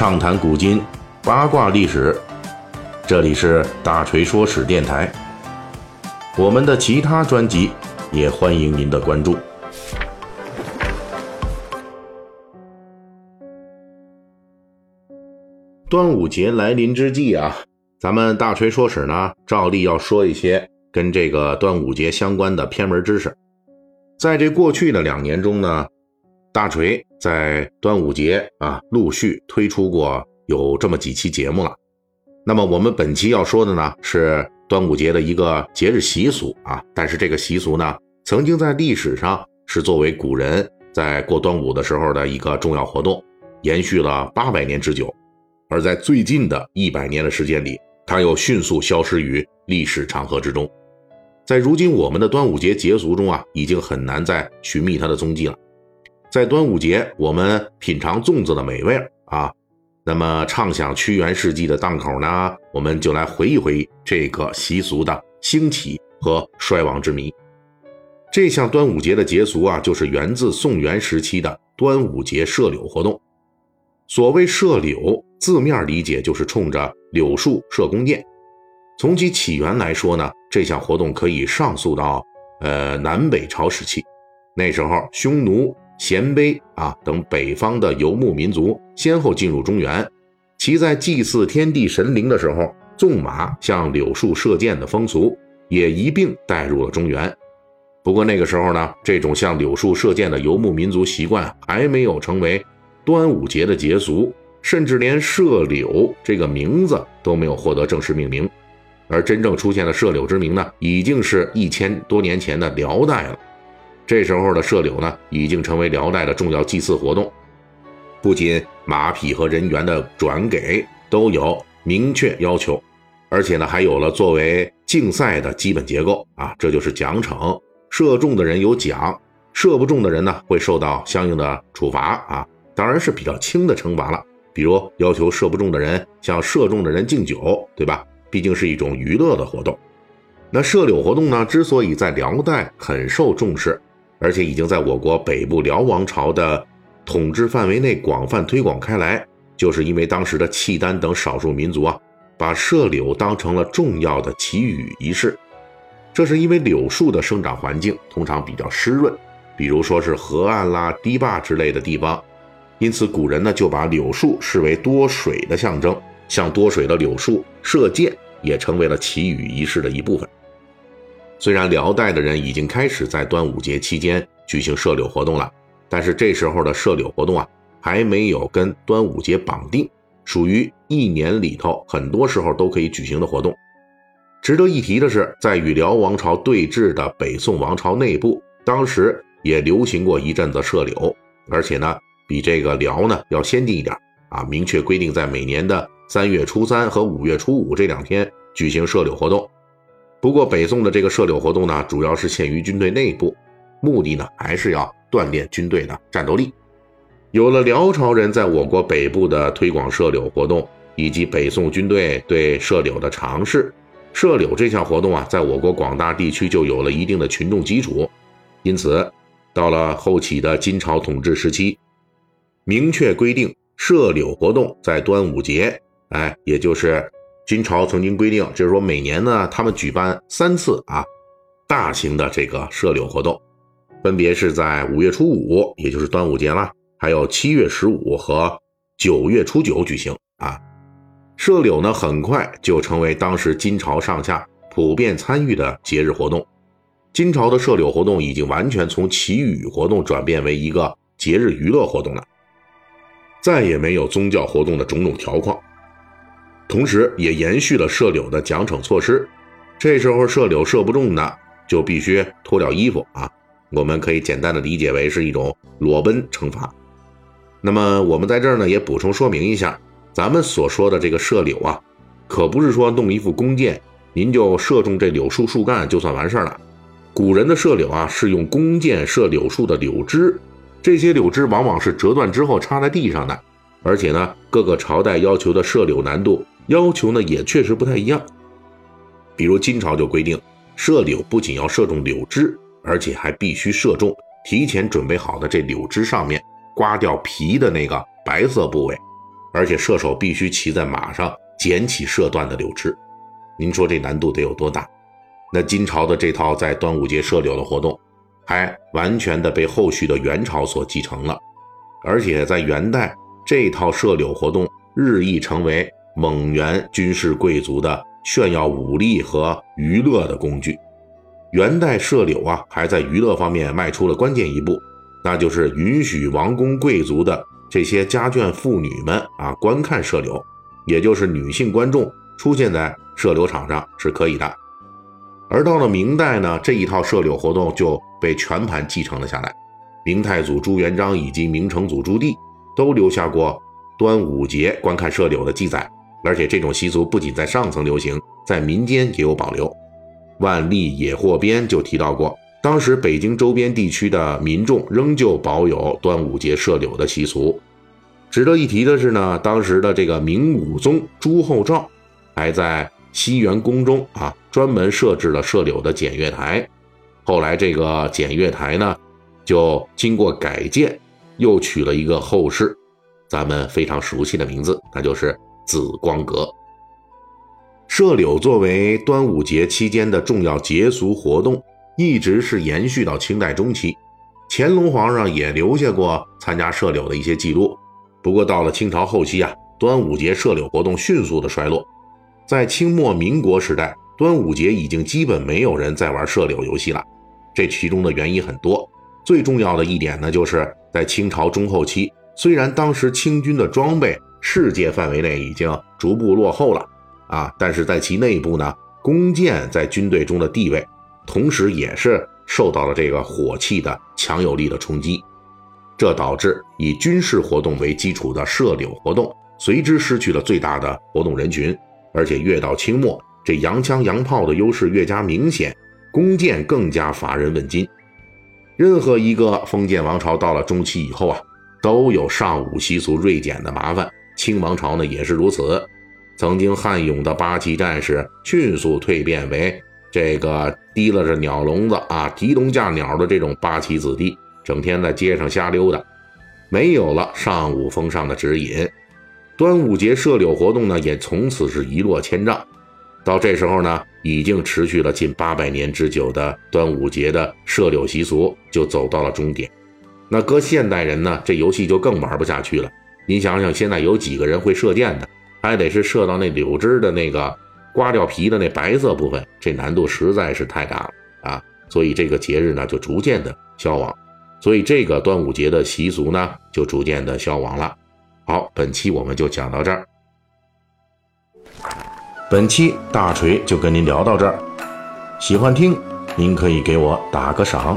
畅谈古今，八卦历史。这里是大锤说史电台。我们的其他专辑也欢迎您的关注。端午节来临之际啊，咱们大锤说史呢，照例要说一些跟这个端午节相关的偏门知识。在这过去的两年中呢。大锤在端午节啊，陆续推出过有这么几期节目了。那么我们本期要说的呢，是端午节的一个节日习俗啊。但是这个习俗呢，曾经在历史上是作为古人在过端午的时候的一个重要活动，延续了八百年之久。而在最近的一百年的时间里，它又迅速消失于历史长河之中。在如今我们的端午节节俗中啊，已经很难再寻觅它的踪迹了。在端午节，我们品尝粽子的美味啊，那么畅想屈原事迹的档口呢，我们就来回忆回忆这个习俗的兴起和衰亡之谜。这项端午节的节俗啊，就是源自宋元时期的端午节射柳活动。所谓射柳，字面理解就是冲着柳树射弓箭。从其起源来说呢，这项活动可以上溯到呃南北朝时期，那时候匈奴。鲜卑啊等北方的游牧民族先后进入中原，其在祭祀天地神灵的时候，纵马向柳树射箭的风俗也一并带入了中原。不过那个时候呢，这种向柳树射箭的游牧民族习惯还没有成为端午节的节俗，甚至连射柳这个名字都没有获得正式命名。而真正出现的射柳之名呢，已经是一千多年前的辽代了。这时候的射柳呢，已经成为辽代的重要祭祀活动，不仅马匹和人员的转给都有明确要求，而且呢，还有了作为竞赛的基本结构啊，这就是奖惩，射中的人有奖，射不中的人呢，会受到相应的处罚啊，当然是比较轻的惩罚了，比如要求射不中的人向射中的人敬酒，对吧？毕竟是一种娱乐的活动。那射柳活动呢，之所以在辽代很受重视。而且已经在我国北部辽王朝的统治范围内广泛推广开来，就是因为当时的契丹等少数民族啊，把射柳当成了重要的祈雨仪式。这是因为柳树的生长环境通常比较湿润，比如说是河岸啦、堤坝之类的地方，因此古人呢就把柳树视为多水的象征，向多水的柳树射箭也成为了祈雨仪式的一部分。虽然辽代的人已经开始在端午节期间举行射柳活动了，但是这时候的射柳活动啊，还没有跟端午节绑定，属于一年里头很多时候都可以举行的活动。值得一提的是，在与辽王朝对峙的北宋王朝内部，当时也流行过一阵子射柳，而且呢，比这个辽呢要先进一点啊，明确规定在每年的三月初三和五月初五这两天举行射柳活动。不过，北宋的这个射柳活动呢，主要是限于军队内部，目的呢还是要锻炼军队的战斗力。有了辽朝人在我国北部的推广射柳活动，以及北宋军队对射柳的尝试，射柳这项活动啊，在我国广大地区就有了一定的群众基础。因此，到了后起的金朝统治时期，明确规定射柳活动在端午节，哎，也就是。金朝曾经规定，就是说每年呢，他们举办三次啊，大型的这个射柳活动，分别是在五月初五，也就是端午节了，还有七月十五和九月初九举行啊。射柳呢，很快就成为当时金朝上下普遍参与的节日活动。金朝的射柳活动已经完全从祈雨活动转变为一个节日娱乐活动了，再也没有宗教活动的种种条框。同时，也延续了射柳的奖惩措施。这时候，射柳射不中的，就必须脱掉衣服啊。我们可以简单的理解为是一种裸奔惩罚。那么，我们在这儿呢，也补充说明一下，咱们所说的这个射柳啊，可不是说弄一副弓箭，您就射中这柳树树干就算完事儿了。古人的射柳啊，是用弓箭射柳树的柳枝，这些柳枝往往是折断之后插在地上的，而且呢，各个朝代要求的射柳难度。要求呢也确实不太一样，比如金朝就规定，射柳不仅要射中柳枝，而且还必须射中提前准备好的这柳枝上面刮掉皮的那个白色部位。而且射手必须骑在马上捡起射断的柳枝。您说这难度得有多大？那金朝的这套在端午节射柳的活动，还完全的被后续的元朝所继承了，而且在元代，这套射柳活动日益成为蒙元军事贵族的炫耀武力和娱乐的工具。元代射柳啊，还在娱乐方面迈出了关键一步，那就是允许王公贵族的这些家眷妇女们啊观看射柳，也就是女性观众出现在射柳场上是可以的。而到了明代呢，这一套射柳活动就被全盘继承了下来。明太祖朱元璋以及明成祖朱棣都留下过端午节观看射柳的记载，而且这种习俗不仅在上层流行，在民间也有保留。《万历野获编》就提到过，当时北京周边地区的民众仍旧保有端午节射柳的习俗。值得一提的是呢，当时的这个明武宗朱厚照还在西园宫中啊，专门设置了射柳的检阅台。后来这个检阅台呢，就经过改建，又取了一个后世咱们非常熟悉的名字，那就是紫光阁。射柳作为端午节期间的重要节俗活动，一直是延续到清代中期。乾隆皇上也留下过参加射柳的一些记录。不过到了清朝后期啊，端午节射柳活动迅速的衰落。在清末民国时代，端午节已经基本没有人在玩射柳游戏了。这其中的原因很多，最重要的一点呢，就是在清朝中后期，虽然当时清军的装备世界范围内已经逐步落后了。啊，但是在其内部呢，弓箭在军队中的地位，同时也是受到了这个火器的强有力的冲击，这导致以军事活动为基础的射柳活动随之失去了最大的活动人群，而且越到清末，这洋枪洋炮的优势越加明显，弓箭更加乏人问津。任何一个封建王朝到了中期以后啊，都有尚武习俗锐减的麻烦，清王朝呢也是如此。曾经悍勇的八旗战士迅速蜕变为这个提拉着鸟笼子啊、提笼架鸟的这种八旗子弟，整天在街上瞎溜达，没有了上午风尚的指引。端午节射柳活动呢，也从此是一落千丈。到这时候呢，已经持续了近八百年之久的端午节的射柳习俗就走到了终点。那搁现代人呢，这游戏就更玩不下去了。你想想，现在有几个人会射箭的？还得是射到那柳枝的那个刮掉皮的那白色部分，这难度实在是太大了啊！所以这个节日呢就逐渐的消亡，所以这个端午节的习俗呢就逐渐的消亡了。好，本期我们就讲到这儿，本期大锤就跟您聊到这儿，喜欢听您可以给我打个赏。